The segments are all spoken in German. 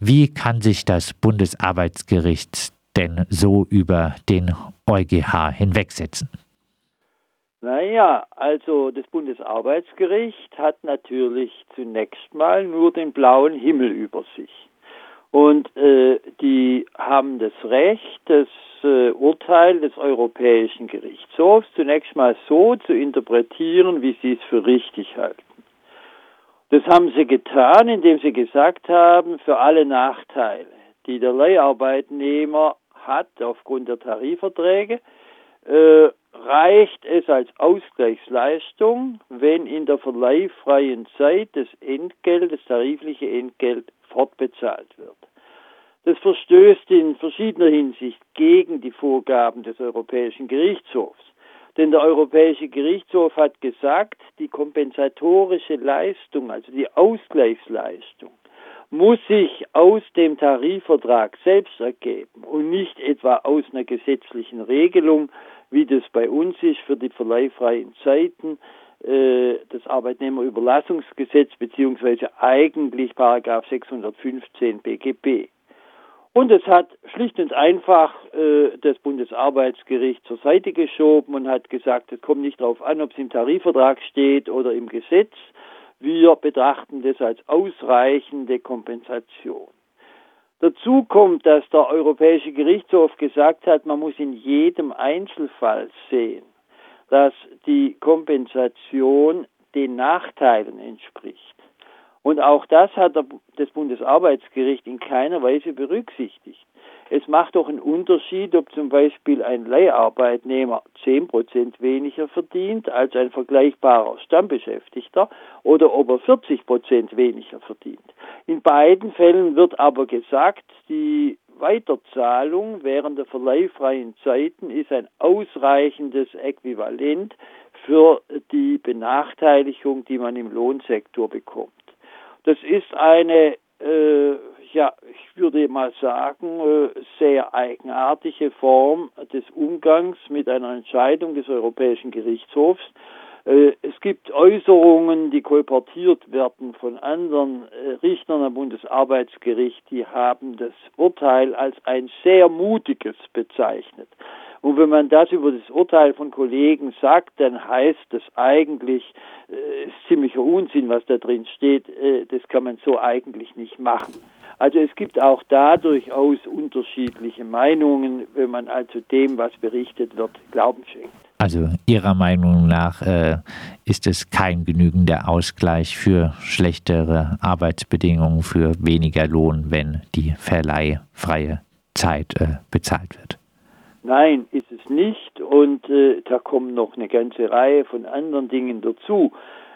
Wie kann sich das Bundesarbeitsgericht denn so über den EuGH hinwegsetzen? Naja, also das Bundesarbeitsgericht hat natürlich zunächst mal nur den blauen Himmel über sich. Und äh, die haben das Recht, das äh, Urteil des Europäischen Gerichtshofs zunächst mal so zu interpretieren, wie sie es für richtig halten. Das haben sie getan, indem sie gesagt haben, für alle Nachteile, die der Leiharbeitnehmer hat aufgrund der Tarifverträge, äh, reicht es als Ausgleichsleistung, wenn in der verleihfreien Zeit das Entgelt, das tarifliche Entgelt fortbezahlt wird. Das verstößt in verschiedener Hinsicht gegen die Vorgaben des Europäischen Gerichtshofs. Denn der Europäische Gerichtshof hat gesagt, die kompensatorische Leistung, also die Ausgleichsleistung, muss sich aus dem Tarifvertrag selbst ergeben und nicht etwa aus einer gesetzlichen Regelung, wie das bei uns ist für die verleihfreien Zeiten, äh, das Arbeitnehmerüberlassungsgesetz beziehungsweise eigentlich Paragraph 615 BGB. Und es hat schlicht und einfach äh, das Bundesarbeitsgericht zur Seite geschoben und hat gesagt, es kommt nicht darauf an, ob es im Tarifvertrag steht oder im Gesetz. Wir betrachten das als ausreichende Kompensation. Dazu kommt, dass der Europäische Gerichtshof gesagt hat, man muss in jedem Einzelfall sehen, dass die Kompensation den Nachteilen entspricht. Und auch das hat das Bundesarbeitsgericht in keiner Weise berücksichtigt. Es macht doch einen Unterschied, ob zum Beispiel ein Leiharbeitnehmer 10% weniger verdient als ein vergleichbarer Stammbeschäftigter oder ob er 40% weniger verdient. In beiden Fällen wird aber gesagt, die Weiterzahlung während der verleihfreien Zeiten ist ein ausreichendes Äquivalent für die Benachteiligung, die man im Lohnsektor bekommt. Das ist eine, äh, ja, ich würde mal sagen, äh, sehr eigenartige Form des Umgangs mit einer Entscheidung des Europäischen Gerichtshofs. Äh, es gibt Äußerungen, die kolportiert werden von anderen äh, Richtern am Bundesarbeitsgericht, die haben das Urteil als ein sehr mutiges bezeichnet. Und wenn man das über das Urteil von Kollegen sagt, dann heißt das eigentlich, äh, ist ziemlicher Unsinn, was da drin steht. Äh, das kann man so eigentlich nicht machen. Also es gibt auch da durchaus unterschiedliche Meinungen, wenn man also dem, was berichtet wird, Glauben schenkt. Also Ihrer Meinung nach äh, ist es kein genügender Ausgleich für schlechtere Arbeitsbedingungen, für weniger Lohn, wenn die verleihfreie Zeit äh, bezahlt wird? Nein, ist es nicht. Und äh, da kommen noch eine ganze Reihe von anderen Dingen dazu.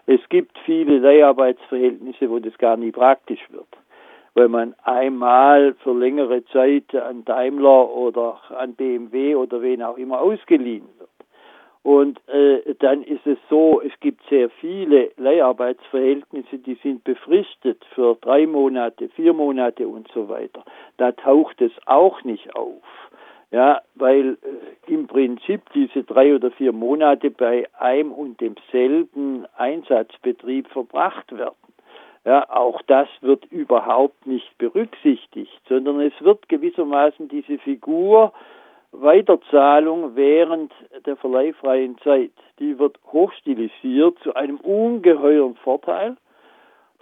Es gibt viele Leiharbeitsverhältnisse, wo das gar nie praktisch wird. Weil man einmal für längere Zeit an Daimler oder an BMW oder wen auch immer ausgeliehen wird. Und äh, dann ist es so, es gibt sehr viele Leiharbeitsverhältnisse, die sind befristet für drei Monate, vier Monate und so weiter. Da taucht es auch nicht auf. Ja, weil äh, im Prinzip diese drei oder vier Monate bei einem und demselben Einsatzbetrieb verbracht werden. Ja, auch das wird überhaupt nicht berücksichtigt, sondern es wird gewissermaßen diese Figur Weiterzahlung während der verleihfreien Zeit, die wird hochstilisiert zu einem ungeheuren Vorteil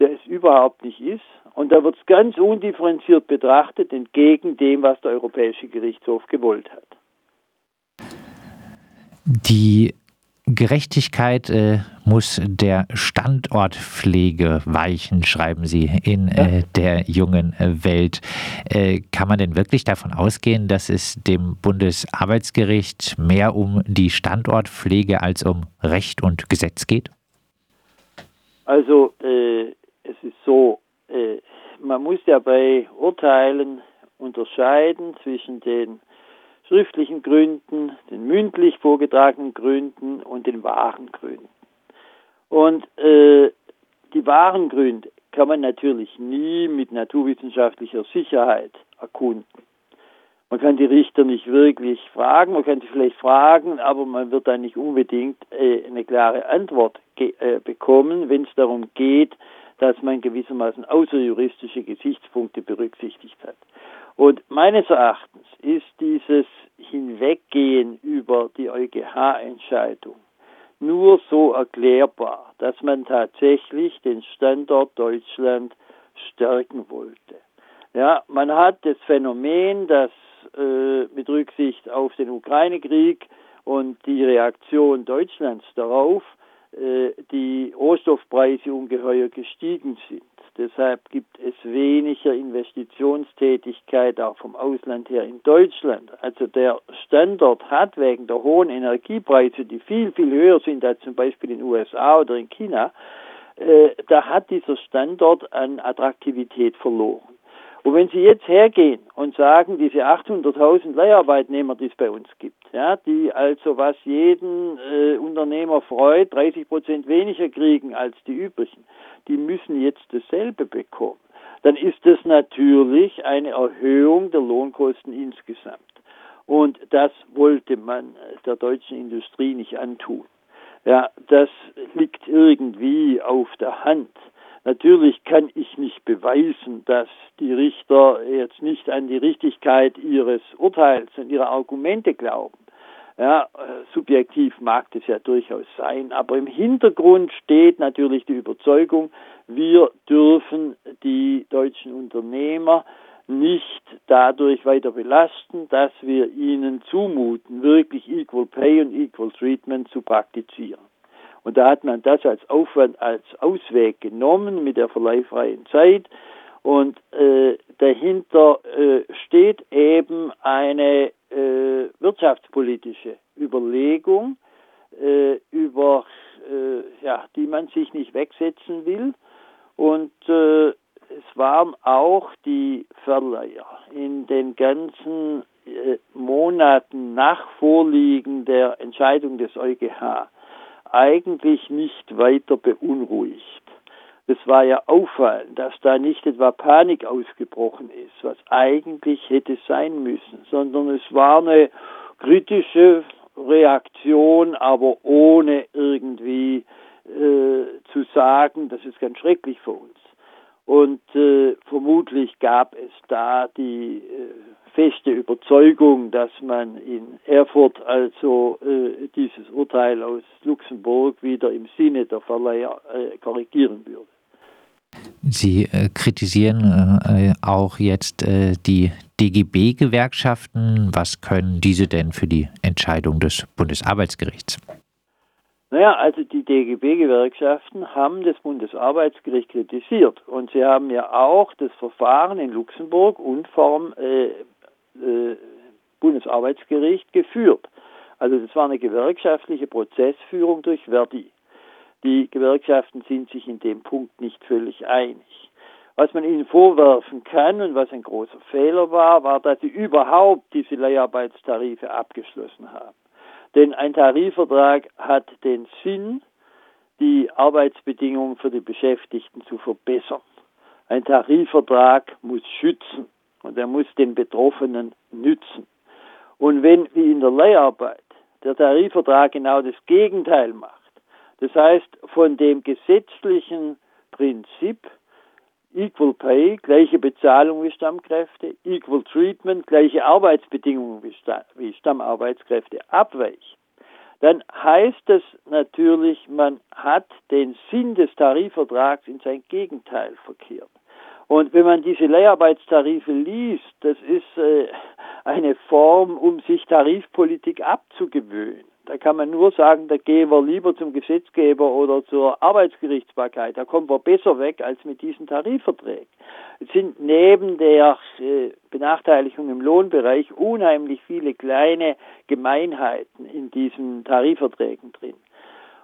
der es überhaupt nicht ist. Und da wird es ganz undifferenziert betrachtet, entgegen dem, was der Europäische Gerichtshof gewollt hat. Die Gerechtigkeit äh, muss der Standortpflege weichen, schreiben Sie in äh, der jungen äh, Welt. Äh, kann man denn wirklich davon ausgehen, dass es dem Bundesarbeitsgericht mehr um die Standortpflege als um Recht und Gesetz geht? Also äh, es ist so, äh, man muss ja bei Urteilen unterscheiden zwischen den schriftlichen Gründen, den mündlich vorgetragenen Gründen und den wahren Gründen. Und äh, die wahren Gründe kann man natürlich nie mit naturwissenschaftlicher Sicherheit erkunden. Man kann die Richter nicht wirklich fragen, man kann sie vielleicht fragen, aber man wird dann nicht unbedingt äh, eine klare Antwort äh, bekommen, wenn es darum geht, dass man gewissermaßen außerjuristische Gesichtspunkte berücksichtigt hat. Und meines Erachtens ist dieses Hinweggehen über die EuGH-Entscheidung nur so erklärbar, dass man tatsächlich den Standort Deutschland stärken wollte. Ja, man hat das Phänomen, dass äh, mit Rücksicht auf den Ukraine-Krieg und die Reaktion Deutschlands darauf die Rohstoffpreise ungeheuer gestiegen sind. Deshalb gibt es weniger Investitionstätigkeit auch vom Ausland her in Deutschland. Also der Standort hat wegen der hohen Energiepreise, die viel, viel höher sind als zum Beispiel in den USA oder in China, äh, da hat dieser Standort an Attraktivität verloren. Und wenn Sie jetzt hergehen und sagen, diese 800.000 Leiharbeitnehmer, die es bei uns gibt, ja, die also was jeden äh, Unternehmer freut, 30 Prozent weniger kriegen als die übrigen, die müssen jetzt dasselbe bekommen. Dann ist das natürlich eine Erhöhung der Lohnkosten insgesamt. Und das wollte man der deutschen Industrie nicht antun. Ja, das liegt irgendwie auf der Hand. Natürlich kann ich nicht beweisen, dass die Richter jetzt nicht an die Richtigkeit ihres Urteils und ihrer Argumente glauben. Ja, subjektiv mag das ja durchaus sein, aber im Hintergrund steht natürlich die Überzeugung, wir dürfen die deutschen Unternehmer nicht dadurch weiter belasten, dass wir ihnen zumuten, wirklich Equal Pay und Equal Treatment zu praktizieren. Und da hat man das als Aufwand, als Ausweg genommen mit der verleihfreien Zeit. Und äh, dahinter äh, steht eben eine äh, wirtschaftspolitische Überlegung, äh, über äh, ja, die man sich nicht wegsetzen will. Und äh, es waren auch die Verleiher in den ganzen Monaten nach Vorliegen der Entscheidung des EuGH eigentlich nicht weiter beunruhigt. Es war ja auffallend, dass da nicht etwa Panik ausgebrochen ist, was eigentlich hätte sein müssen, sondern es war eine kritische Reaktion, aber ohne irgendwie äh, zu sagen, das ist ganz schrecklich für uns. Und äh, vermutlich gab es da die äh, feste Überzeugung, dass man in Erfurt also äh, dieses Urteil aus Luxemburg wieder im Sinne der Verleiher äh, korrigieren würde. Sie äh, kritisieren äh, auch jetzt äh, die DGB-Gewerkschaften. Was können diese denn für die Entscheidung des Bundesarbeitsgerichts? Naja, also die DGB-Gewerkschaften haben das Bundesarbeitsgericht kritisiert und sie haben ja auch das Verfahren in Luxemburg und vom äh, äh, Bundesarbeitsgericht geführt. Also das war eine gewerkschaftliche Prozessführung durch Verdi. Die Gewerkschaften sind sich in dem Punkt nicht völlig einig. Was man ihnen vorwerfen kann und was ein großer Fehler war, war, dass sie überhaupt diese Leiharbeitstarife abgeschlossen haben. Denn ein Tarifvertrag hat den Sinn, die Arbeitsbedingungen für die Beschäftigten zu verbessern. Ein Tarifvertrag muss schützen und er muss den Betroffenen nützen. Und wenn, wie in der Leiharbeit, der Tarifvertrag genau das Gegenteil macht, das heißt von dem gesetzlichen Prinzip Equal Pay, gleiche Bezahlung wie Stammkräfte, Equal Treatment, gleiche Arbeitsbedingungen wie Stammarbeitskräfte abweicht, dann heißt das natürlich, man hat den Sinn des Tarifvertrags in sein Gegenteil verkehrt. Und wenn man diese Leiharbeitstarife liest, das ist äh, eine Form, um sich Tarifpolitik abzugewöhnen. Da kann man nur sagen, da gehen wir lieber zum Gesetzgeber oder zur Arbeitsgerichtsbarkeit. Da kommen wir besser weg als mit diesen Tarifverträgen. Es sind neben der äh, Benachteiligung im Lohnbereich unheimlich viele kleine Gemeinheiten in diesen Tarifverträgen drin.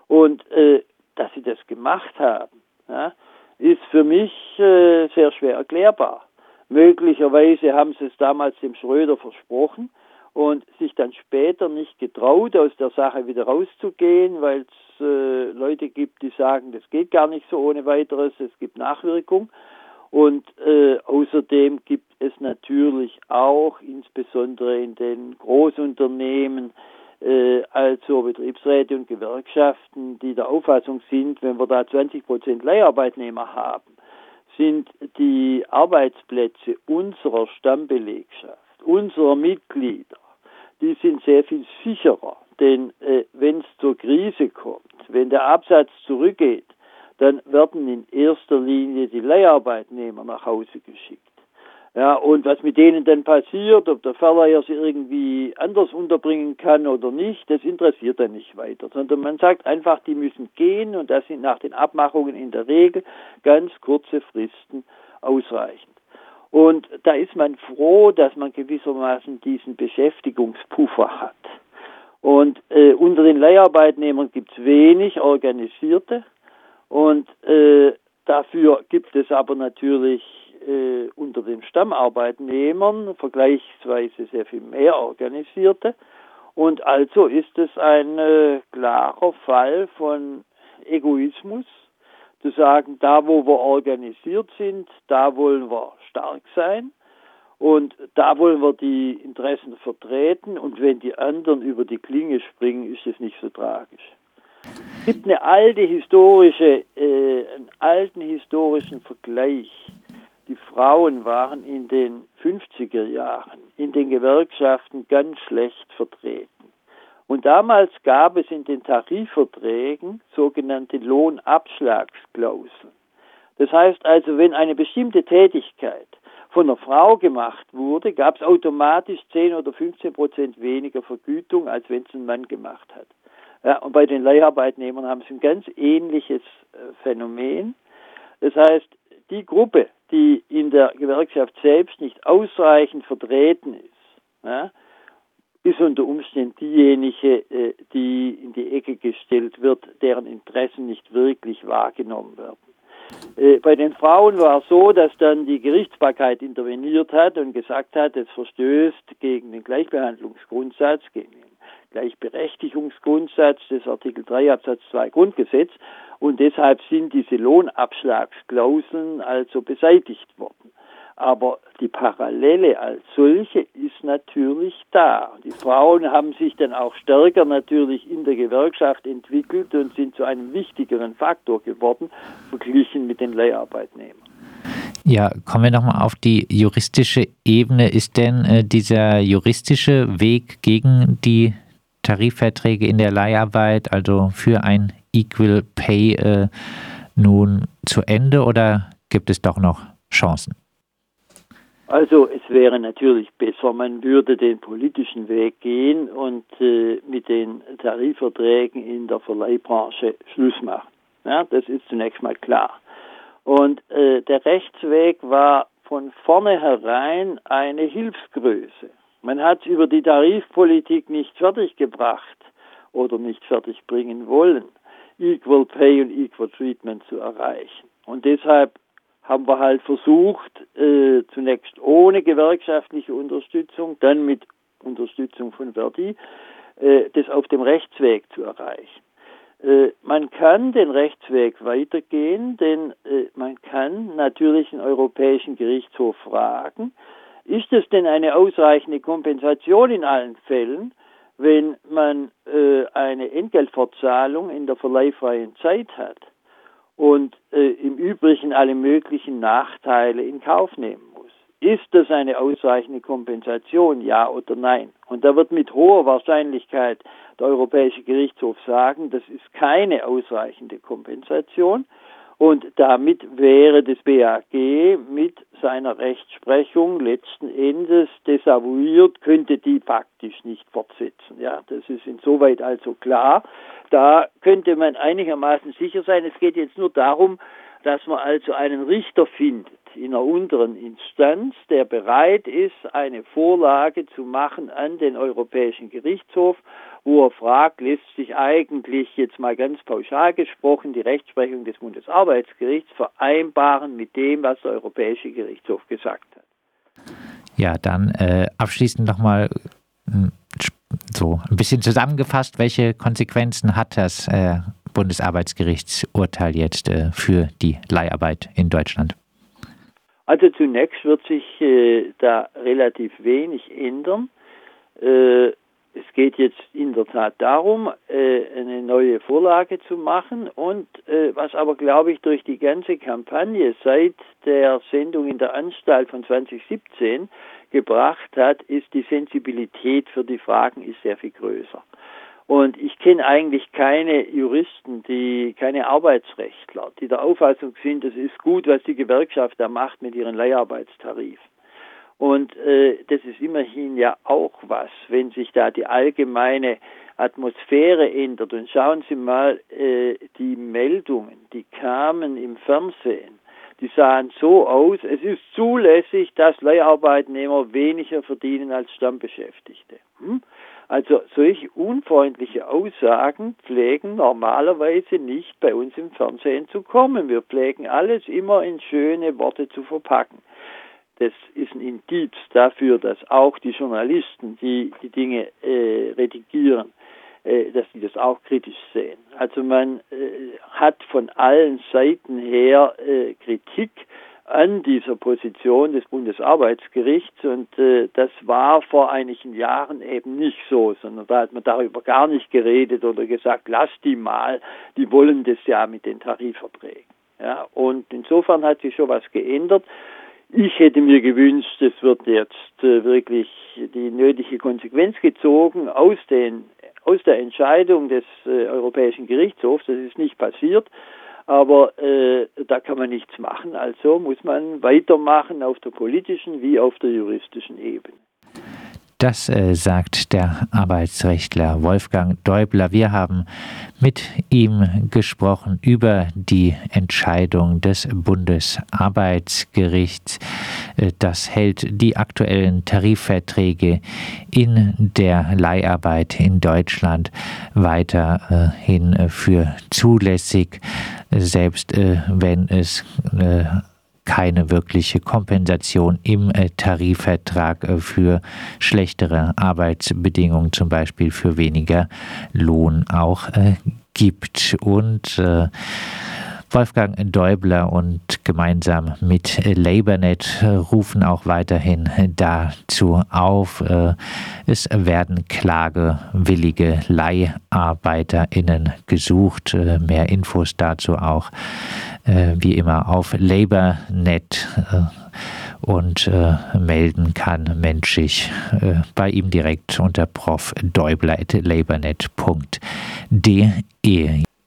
Und äh, dass sie das gemacht haben, ja, ist für mich äh, sehr schwer erklärbar. Möglicherweise haben sie es damals dem Schröder versprochen und sich dann später nicht getraut, aus der Sache wieder rauszugehen, weil es äh, Leute gibt, die sagen, das geht gar nicht so ohne weiteres, es gibt Nachwirkung. Und äh, außerdem gibt es natürlich auch, insbesondere in den Großunternehmen, also Betriebsräte und Gewerkschaften, die der Auffassung sind, wenn wir da 20 Prozent Leiharbeitnehmer haben, sind die Arbeitsplätze unserer Stammbelegschaft, unserer Mitglieder, die sind sehr viel sicherer. Denn äh, wenn es zur Krise kommt, wenn der Absatz zurückgeht, dann werden in erster Linie die Leiharbeitnehmer nach Hause geschickt. Ja, und was mit denen dann passiert, ob der Verleiher sie irgendwie anders unterbringen kann oder nicht, das interessiert dann nicht weiter, sondern man sagt einfach, die müssen gehen und das sind nach den Abmachungen in der Regel ganz kurze Fristen ausreichend. Und da ist man froh, dass man gewissermaßen diesen Beschäftigungspuffer hat. Und äh, unter den Leiharbeitnehmern gibt es wenig Organisierte und äh, dafür gibt es aber natürlich äh, unter den Stammarbeitnehmern vergleichsweise sehr viel mehr Organisierte. Und also ist es ein äh, klarer Fall von Egoismus, zu sagen, da wo wir organisiert sind, da wollen wir stark sein und da wollen wir die Interessen vertreten und wenn die anderen über die Klinge springen, ist es nicht so tragisch. Es gibt eine alte historische, äh, einen alten historischen Vergleich die Frauen waren in den 50er Jahren in den Gewerkschaften ganz schlecht vertreten. Und damals gab es in den Tarifverträgen sogenannte Lohnabschlagsklauseln. Das heißt also, wenn eine bestimmte Tätigkeit von einer Frau gemacht wurde, gab es automatisch 10 oder 15 Prozent weniger Vergütung, als wenn es ein Mann gemacht hat. Ja, und bei den Leiharbeitnehmern haben sie ein ganz ähnliches äh, Phänomen. Das heißt, die Gruppe, die in der Gewerkschaft selbst nicht ausreichend vertreten ist, ja, ist unter Umständen diejenige, äh, die in die Ecke gestellt wird, deren Interessen nicht wirklich wahrgenommen werden. Äh, bei den Frauen war es so, dass dann die Gerichtsbarkeit interveniert hat und gesagt hat, es verstößt gegen den Gleichbehandlungsgrundsatz, gegen den Gleichberechtigungsgrundsatz des Artikel 3 Absatz 2 Grundgesetz und deshalb sind diese Lohnabschlagsklauseln also beseitigt worden. Aber die Parallele als solche ist natürlich da. Die Frauen haben sich dann auch stärker natürlich in der Gewerkschaft entwickelt und sind zu einem wichtigeren Faktor geworden, verglichen mit den Leiharbeitnehmern. Ja, kommen wir nochmal auf die juristische Ebene. Ist denn äh, dieser juristische Weg gegen die Tarifverträge in der Leiharbeit, also für ein Equal Pay, äh, nun zu Ende oder gibt es doch noch Chancen? Also es wäre natürlich besser, man würde den politischen Weg gehen und äh, mit den Tarifverträgen in der Verleihbranche Schluss machen. Ja, das ist zunächst mal klar. Und äh, der Rechtsweg war von vornherein eine Hilfsgröße. Man hat über die Tarifpolitik nicht fertiggebracht oder nicht fertigbringen wollen, Equal Pay und Equal Treatment zu erreichen. Und deshalb haben wir halt versucht, äh, zunächst ohne gewerkschaftliche Unterstützung, dann mit Unterstützung von Verdi, äh, das auf dem Rechtsweg zu erreichen. Äh, man kann den Rechtsweg weitergehen, denn äh, man kann natürlich den Europäischen Gerichtshof fragen, ist es denn eine ausreichende Kompensation in allen Fällen, wenn man äh, eine Entgeltfortzahlung in der verleihfreien Zeit hat und im Übrigen alle möglichen Nachteile in Kauf nehmen muss? Ist das eine ausreichende Kompensation, ja oder nein? Und da wird mit hoher Wahrscheinlichkeit der Europäische Gerichtshof sagen, das ist keine ausreichende Kompensation. Und damit wäre das BAG mit seiner Rechtsprechung letzten Endes desavouiert, könnte die faktisch nicht fortsetzen. Ja, das ist insoweit also klar. Da könnte man einigermaßen sicher sein. Es geht jetzt nur darum, dass man also einen Richter findet in einer unteren Instanz, der bereit ist, eine Vorlage zu machen an den Europäischen Gerichtshof wo er fragt, lässt sich eigentlich jetzt mal ganz pauschal gesprochen die Rechtsprechung des Bundesarbeitsgerichts vereinbaren mit dem, was der Europäische Gerichtshof gesagt hat. Ja, dann äh, abschließend nochmal hm, so ein bisschen zusammengefasst, welche Konsequenzen hat das äh, Bundesarbeitsgerichtsurteil jetzt äh, für die Leiharbeit in Deutschland? Also zunächst wird sich äh, da relativ wenig ändern. Äh, es geht jetzt in der Tat darum, äh, eine neue Vorlage zu machen und äh, was aber, glaube ich, durch die ganze Kampagne seit der Sendung in der Anstalt von 2017 gebracht hat, ist die Sensibilität für die Fragen ist sehr viel größer. Und ich kenne eigentlich keine Juristen, die, keine Arbeitsrechtler, die der Auffassung sind, es ist gut, was die Gewerkschaft da macht mit ihren Leiharbeitstarifen. Und äh, das ist immerhin ja auch was, wenn sich da die allgemeine Atmosphäre ändert. Und schauen Sie mal, äh, die Meldungen, die kamen im Fernsehen, die sahen so aus, es ist zulässig, dass Leiharbeitnehmer weniger verdienen als Stammbeschäftigte. Hm? Also solche unfreundliche Aussagen pflegen normalerweise nicht bei uns im Fernsehen zu kommen. Wir pflegen alles immer in schöne Worte zu verpacken das ist ein Indiz dafür, dass auch die Journalisten, die die Dinge äh, redigieren, dass sie das auch kritisch sehen. Also man äh, hat von allen Seiten her äh, Kritik an dieser Position des Bundesarbeitsgerichts und äh, das war vor einigen Jahren eben nicht so, sondern da hat man darüber gar nicht geredet oder gesagt, lass die mal, die wollen das ja mit den Tarifverträgen. Ja, und insofern hat sich schon was geändert. Ich hätte mir gewünscht, es wird jetzt äh, wirklich die nötige Konsequenz gezogen aus, den, aus der Entscheidung des äh, Europäischen Gerichtshofs. Das ist nicht passiert, aber äh, da kann man nichts machen. Also muss man weitermachen auf der politischen wie auf der juristischen Ebene. Das äh, sagt der Arbeitsrechtler Wolfgang Däubler. Wir haben mit ihm gesprochen über die Entscheidung des Bundesarbeitsgerichts. Äh, das hält die aktuellen Tarifverträge in der Leiharbeit in Deutschland weiterhin äh, für zulässig, selbst äh, wenn es keine wirkliche Kompensation im äh, Tarifvertrag äh, für schlechtere Arbeitsbedingungen, zum Beispiel für weniger Lohn auch äh, gibt. Und Wolfgang Däubler und gemeinsam mit LabourNet rufen auch weiterhin dazu auf, es werden klagewillige LeiharbeiterInnen gesucht. Mehr Infos dazu auch wie immer auf LabourNet und äh, melden kann menschlich äh, bei ihm direkt unter profdeubler.labornet.de.